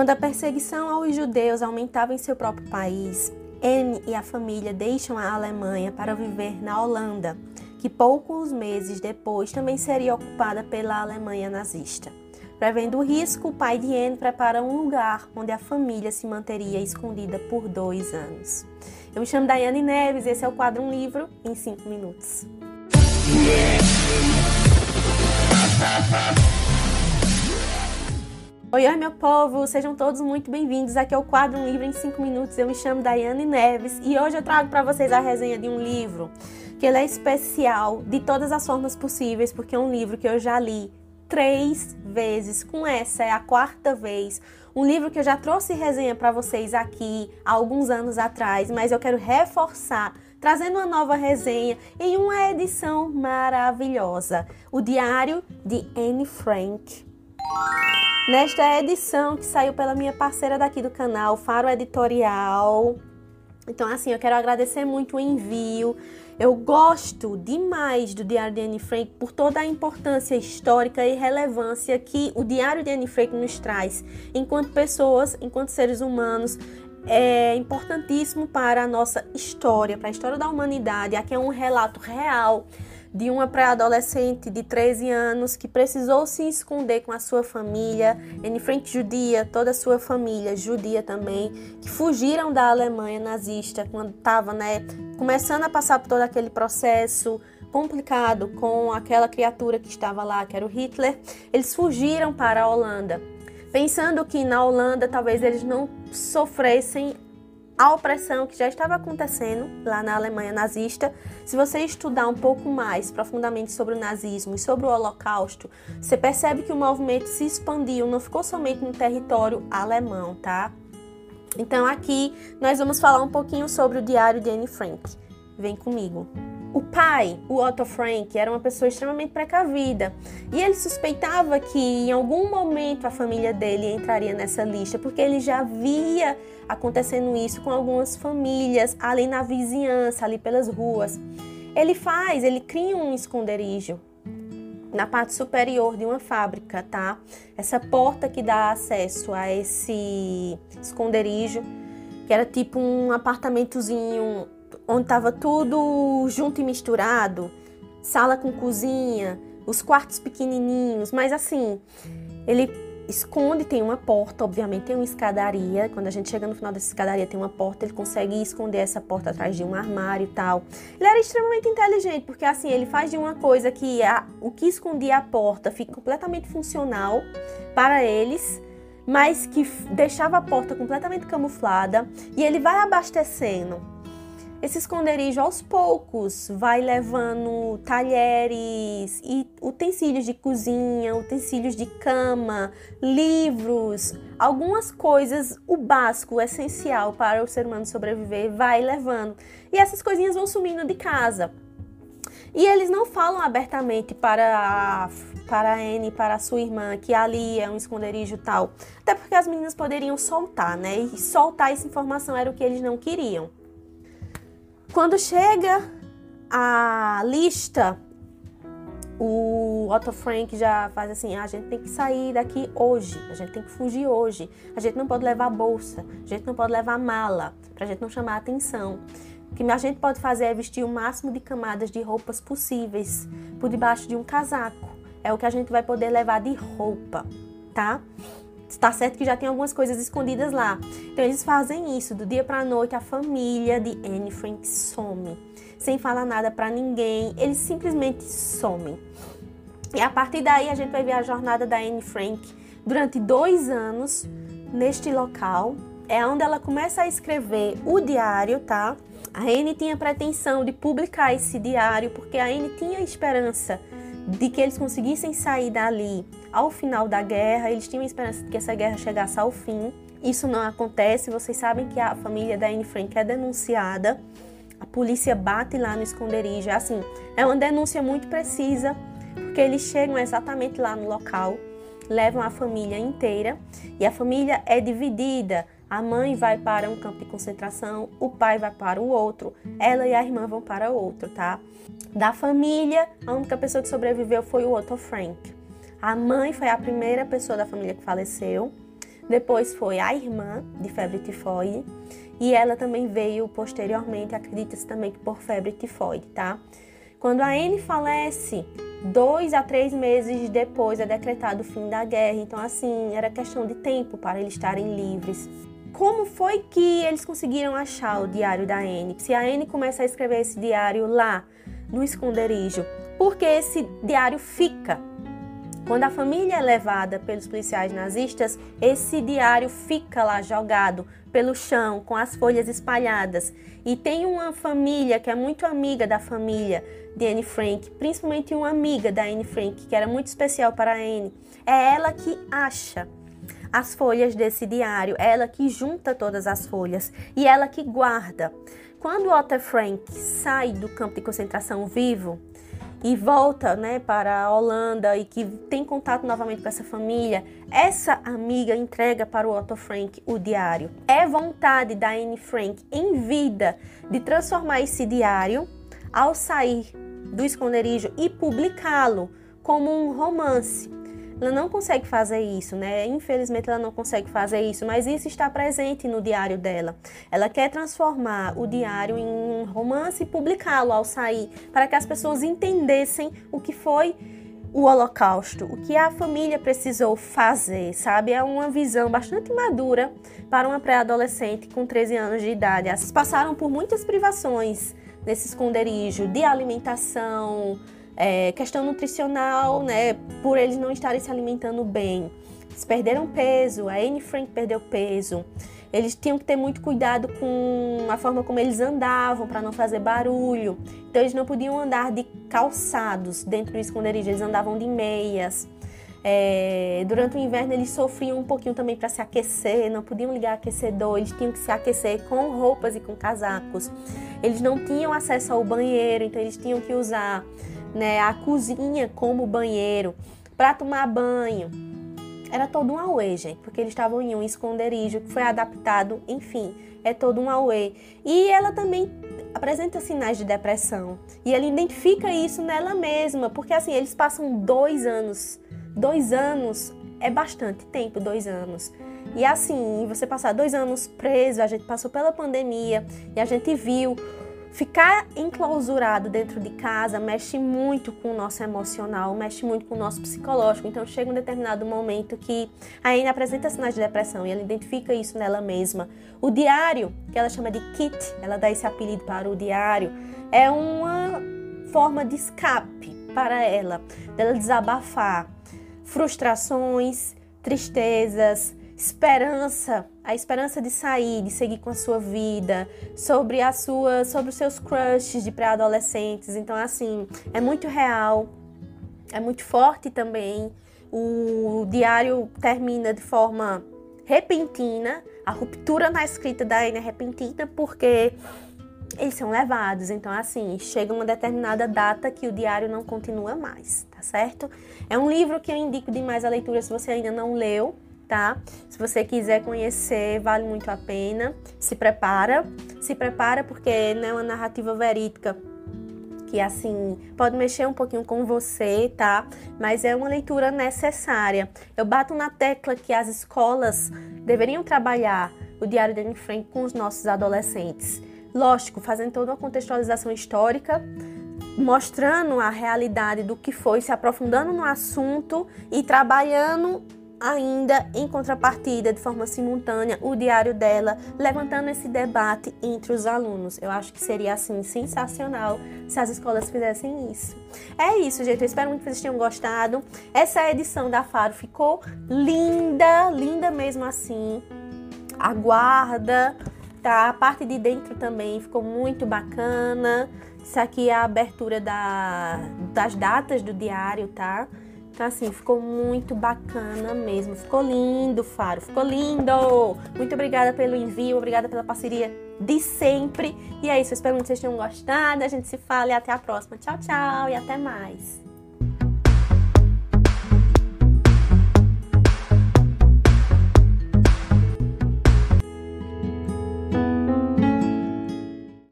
Quando a perseguição aos judeus aumentava em seu próprio país, Anne e a família deixam a Alemanha para viver na Holanda, que poucos meses depois também seria ocupada pela Alemanha nazista. Prevendo o risco, o pai de Anne prepara um lugar onde a família se manteria escondida por dois anos. Eu me chamo Daiane Neves, esse é o quadro Um Livro em 5 Minutos. Oi, oi, meu povo! Sejam todos muito bem-vindos aqui ao quadro Um Livro em 5 Minutos. Eu me chamo Daiane Neves e hoje eu trago para vocês a resenha de um livro que ele é especial de todas as formas possíveis, porque é um livro que eu já li três vezes. Com essa é a quarta vez. Um livro que eu já trouxe resenha para vocês aqui há alguns anos atrás, mas eu quero reforçar trazendo uma nova resenha em uma edição maravilhosa. O Diário de Anne Frank. Nesta edição que saiu pela minha parceira daqui do canal, Faro Editorial. Então, assim, eu quero agradecer muito o envio. Eu gosto demais do Diário de Anne Frank por toda a importância histórica e relevância que o Diário de Anne Frank nos traz enquanto pessoas, enquanto seres humanos. É importantíssimo para a nossa história, para a história da humanidade. Aqui é um relato real de uma pré-adolescente de 13 anos que precisou se esconder com a sua família, em frente judia, toda a sua família judia também, que fugiram da Alemanha nazista quando estava, né, começando a passar por todo aquele processo complicado com aquela criatura que estava lá, que era o Hitler. Eles fugiram para a Holanda, pensando que na Holanda talvez eles não sofressem a opressão que já estava acontecendo lá na Alemanha nazista. Se você estudar um pouco mais profundamente sobre o nazismo e sobre o Holocausto, você percebe que o movimento se expandiu, não ficou somente no território alemão, tá? Então aqui nós vamos falar um pouquinho sobre o diário de Anne Frank. Vem comigo. O pai, o Otto Frank, era uma pessoa extremamente precavida e ele suspeitava que em algum momento a família dele entraria nessa lista, porque ele já via acontecendo isso com algumas famílias ali na vizinhança, ali pelas ruas. Ele faz, ele cria um esconderijo na parte superior de uma fábrica, tá? Essa porta que dá acesso a esse esconderijo, que era tipo um apartamentozinho onde estava tudo junto e misturado, sala com cozinha, os quartos pequenininhos, mas assim, ele esconde, tem uma porta, obviamente tem uma escadaria. Quando a gente chega no final dessa escadaria, tem uma porta, ele consegue esconder essa porta atrás de um armário e tal. Ele era extremamente inteligente, porque assim, ele faz de uma coisa que a, o que escondia a porta fica completamente funcional para eles mas que deixava a porta completamente camuflada e ele vai abastecendo esse esconderijo aos poucos vai levando talheres e utensílios de cozinha, utensílios de cama, livros, algumas coisas, o básico, o essencial para o ser humano sobreviver, vai levando. E essas coisinhas vão sumindo de casa. E eles não falam abertamente para a, para a Anne, para a sua irmã, que ali é um esconderijo tal. Até porque as meninas poderiam soltar, né? E soltar essa informação era o que eles não queriam. Quando chega a lista, o Otto Frank já faz assim: ah, a gente tem que sair daqui hoje, a gente tem que fugir hoje, a gente não pode levar bolsa, a gente não pode levar mala, para a gente não chamar atenção. O que a gente pode fazer é vestir o máximo de camadas de roupas possíveis por debaixo de um casaco. É o que a gente vai poder levar de roupa, tá? Está certo que já tem algumas coisas escondidas lá. Então eles fazem isso do dia para a noite. A família de Anne Frank some, sem falar nada para ninguém. Eles simplesmente somem. E a partir daí a gente vai ver a jornada da Anne Frank durante dois anos neste local. É onde ela começa a escrever o diário, tá? A Anne tinha pretensão de publicar esse diário porque a Anne tinha esperança de que eles conseguissem sair dali ao final da guerra, eles tinham esperança de que essa guerra chegasse ao fim. Isso não acontece, vocês sabem que a família da Anne Frank é denunciada, a polícia bate lá no esconderijo, é assim, é uma denúncia muito precisa, porque eles chegam exatamente lá no local, levam a família inteira e a família é dividida. A mãe vai para um campo de concentração, o pai vai para o outro, ela e a irmã vão para outro, tá? Da família, a única pessoa que sobreviveu foi o Otto Frank. A mãe foi a primeira pessoa da família que faleceu. depois foi a irmã de febre tifoide e ela também veio posteriormente, acredita-se também que por febre tifoide, tá? Quando a Anne falece, dois a três meses depois é decretado o fim da guerra, então assim, era questão de tempo para eles estarem livres. Como foi que eles conseguiram achar o diário da Anne? Se a Anne começa a escrever esse diário lá, no esconderijo, porque esse diário fica quando a família é levada pelos policiais nazistas, esse diário fica lá jogado pelo chão, com as folhas espalhadas. E tem uma família que é muito amiga da família de Anne Frank, principalmente uma amiga da Anne Frank, que era muito especial para a Anne. É ela que acha as folhas desse diário, ela que junta todas as folhas e ela que guarda. Quando Otto Frank sai do campo de concentração vivo, e volta né, para a Holanda e que tem contato novamente com essa família, essa amiga entrega para o Otto Frank o diário. É vontade da Anne Frank em vida de transformar esse diário ao sair do esconderijo e publicá-lo como um romance. Ela não consegue fazer isso, né? Infelizmente ela não consegue fazer isso, mas isso está presente no diário dela. Ela quer transformar o diário em um romance e publicá-lo ao sair, para que as pessoas entendessem o que foi o Holocausto, o que a família precisou fazer, sabe? É uma visão bastante madura para uma pré-adolescente com 13 anos de idade. Elas passaram por muitas privações nesse esconderijo de alimentação, é, questão nutricional, né? Por eles não estarem se alimentando bem. Eles perderam peso, a Anne Frank perdeu peso. Eles tinham que ter muito cuidado com a forma como eles andavam para não fazer barulho. Então eles não podiam andar de calçados dentro do esconderijo, eles andavam de meias. É, durante o inverno eles sofriam um pouquinho também para se aquecer, não podiam ligar aquecedor, eles tinham que se aquecer com roupas e com casacos. Eles não tinham acesso ao banheiro, então eles tinham que usar né, a cozinha como banheiro para tomar banho. Era todo um auê, gente, porque eles estavam em um esconderijo que foi adaptado, enfim, é todo um auê. E ela também apresenta sinais de depressão. E ela identifica isso nela mesma, porque assim, eles passam dois anos. Dois anos é bastante tempo, dois anos. E assim, você passar dois anos preso, a gente passou pela pandemia e a gente viu Ficar enclausurado dentro de casa mexe muito com o nosso emocional, mexe muito com o nosso psicológico. Então chega um determinado momento que a Anne apresenta sinais de depressão e ela identifica isso nela mesma. O diário, que ela chama de Kit, ela dá esse apelido para o diário, é uma forma de escape para ela, dela desabafar frustrações, tristezas, esperança, a esperança de sair, de seguir com a sua vida, sobre a sua, sobre os seus crushes de pré-adolescentes. Então assim, é muito real, é muito forte também. O diário termina de forma repentina, a ruptura na escrita da Anne é repentina porque eles são levados. Então, assim, chega uma determinada data que o diário não continua mais, tá certo? É um livro que eu indico demais a leitura se você ainda não leu tá? Se você quiser conhecer, vale muito a pena. Se prepara, se prepara porque não é uma narrativa verídica que assim pode mexer um pouquinho com você, tá? Mas é uma leitura necessária. Eu bato na tecla que as escolas deveriam trabalhar o Diário de Anne Frank com os nossos adolescentes. Lógico, fazendo toda uma contextualização histórica, mostrando a realidade do que foi, se aprofundando no assunto e trabalhando ainda em contrapartida, de forma simultânea, o diário dela, levantando esse debate entre os alunos. Eu acho que seria assim sensacional se as escolas fizessem isso. É isso, gente. Eu espero muito que vocês tenham gostado. Essa edição da Faro ficou linda, linda mesmo assim. Aguarda, tá? A parte de dentro também ficou muito bacana. Isso aqui é a abertura da, das datas do diário, tá? Então, assim, ficou muito bacana mesmo. Ficou lindo, Faro. Ficou lindo! Muito obrigada pelo envio, obrigada pela parceria de sempre. E é isso, espero que vocês tenham gostado. A gente se fala e até a próxima. Tchau, tchau e até mais.